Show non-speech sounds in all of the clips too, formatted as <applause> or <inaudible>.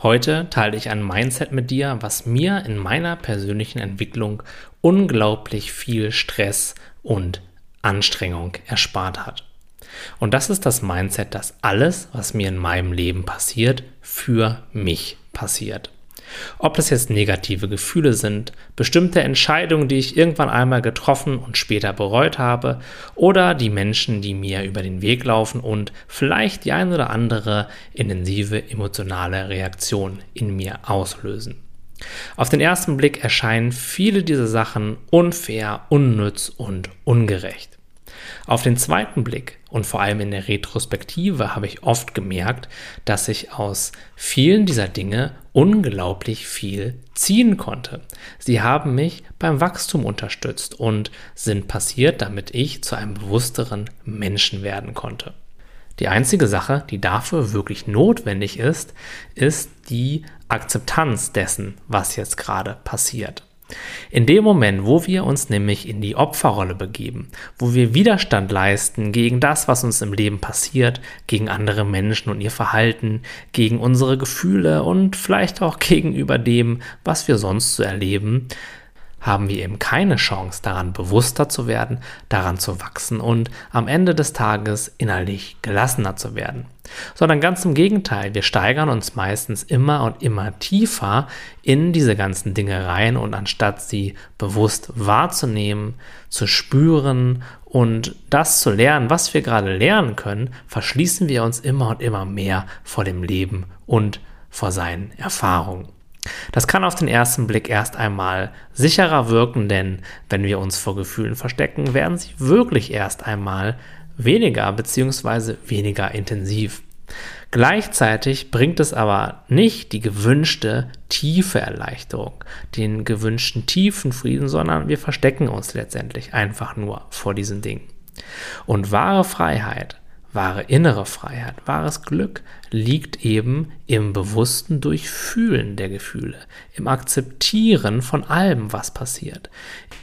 Heute teile ich ein Mindset mit dir, was mir in meiner persönlichen Entwicklung unglaublich viel Stress und Anstrengung erspart hat. Und das ist das Mindset, dass alles, was mir in meinem Leben passiert, für mich passiert. Ob das jetzt negative Gefühle sind, bestimmte Entscheidungen, die ich irgendwann einmal getroffen und später bereut habe, oder die Menschen, die mir über den Weg laufen und vielleicht die ein oder andere intensive emotionale Reaktion in mir auslösen. Auf den ersten Blick erscheinen viele dieser Sachen unfair, unnütz und ungerecht. Auf den zweiten Blick und vor allem in der Retrospektive habe ich oft gemerkt, dass ich aus vielen dieser Dinge unglaublich viel ziehen konnte. Sie haben mich beim Wachstum unterstützt und sind passiert, damit ich zu einem bewussteren Menschen werden konnte. Die einzige Sache, die dafür wirklich notwendig ist, ist die Akzeptanz dessen, was jetzt gerade passiert. In dem Moment, wo wir uns nämlich in die Opferrolle begeben, wo wir Widerstand leisten gegen das, was uns im Leben passiert, gegen andere Menschen und ihr Verhalten, gegen unsere Gefühle und vielleicht auch <laughs> gegenüber dem, was wir sonst so erleben, haben wir eben keine Chance daran bewusster zu werden, daran zu wachsen und am Ende des Tages innerlich gelassener zu werden. Sondern ganz im Gegenteil, wir steigern uns meistens immer und immer tiefer in diese ganzen Dinge rein und anstatt sie bewusst wahrzunehmen, zu spüren und das zu lernen, was wir gerade lernen können, verschließen wir uns immer und immer mehr vor dem Leben und vor seinen Erfahrungen. Das kann auf den ersten Blick erst einmal sicherer wirken, denn wenn wir uns vor Gefühlen verstecken, werden sie wirklich erst einmal weniger bzw. weniger intensiv. Gleichzeitig bringt es aber nicht die gewünschte tiefe Erleichterung, den gewünschten tiefen Frieden, sondern wir verstecken uns letztendlich einfach nur vor diesen Dingen. Und wahre Freiheit Wahre innere Freiheit, wahres Glück liegt eben im bewussten Durchfühlen der Gefühle, im Akzeptieren von allem, was passiert,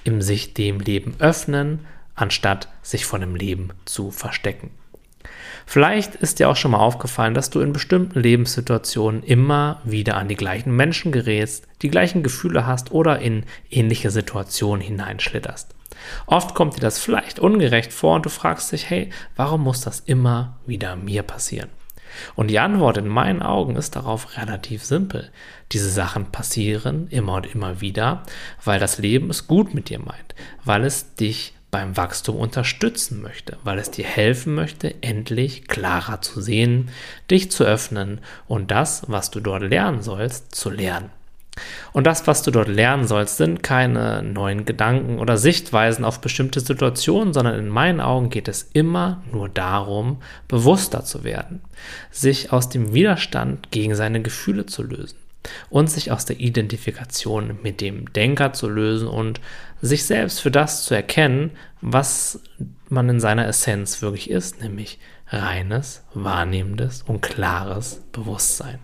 im sich dem Leben öffnen, anstatt sich von dem Leben zu verstecken. Vielleicht ist dir auch schon mal aufgefallen, dass du in bestimmten Lebenssituationen immer wieder an die gleichen Menschen gerätst, die gleichen Gefühle hast oder in ähnliche Situationen hineinschlitterst. Oft kommt dir das vielleicht ungerecht vor und du fragst dich, hey, warum muss das immer wieder mir passieren? Und die Antwort in meinen Augen ist darauf relativ simpel. Diese Sachen passieren immer und immer wieder, weil das Leben es gut mit dir meint, weil es dich beim Wachstum unterstützen möchte, weil es dir helfen möchte, endlich klarer zu sehen, dich zu öffnen und das, was du dort lernen sollst, zu lernen. Und das, was du dort lernen sollst, sind keine neuen Gedanken oder Sichtweisen auf bestimmte Situationen, sondern in meinen Augen geht es immer nur darum, bewusster zu werden, sich aus dem Widerstand gegen seine Gefühle zu lösen und sich aus der Identifikation mit dem Denker zu lösen und sich selbst für das zu erkennen, was man in seiner Essenz wirklich ist, nämlich reines, wahrnehmendes und klares Bewusstsein.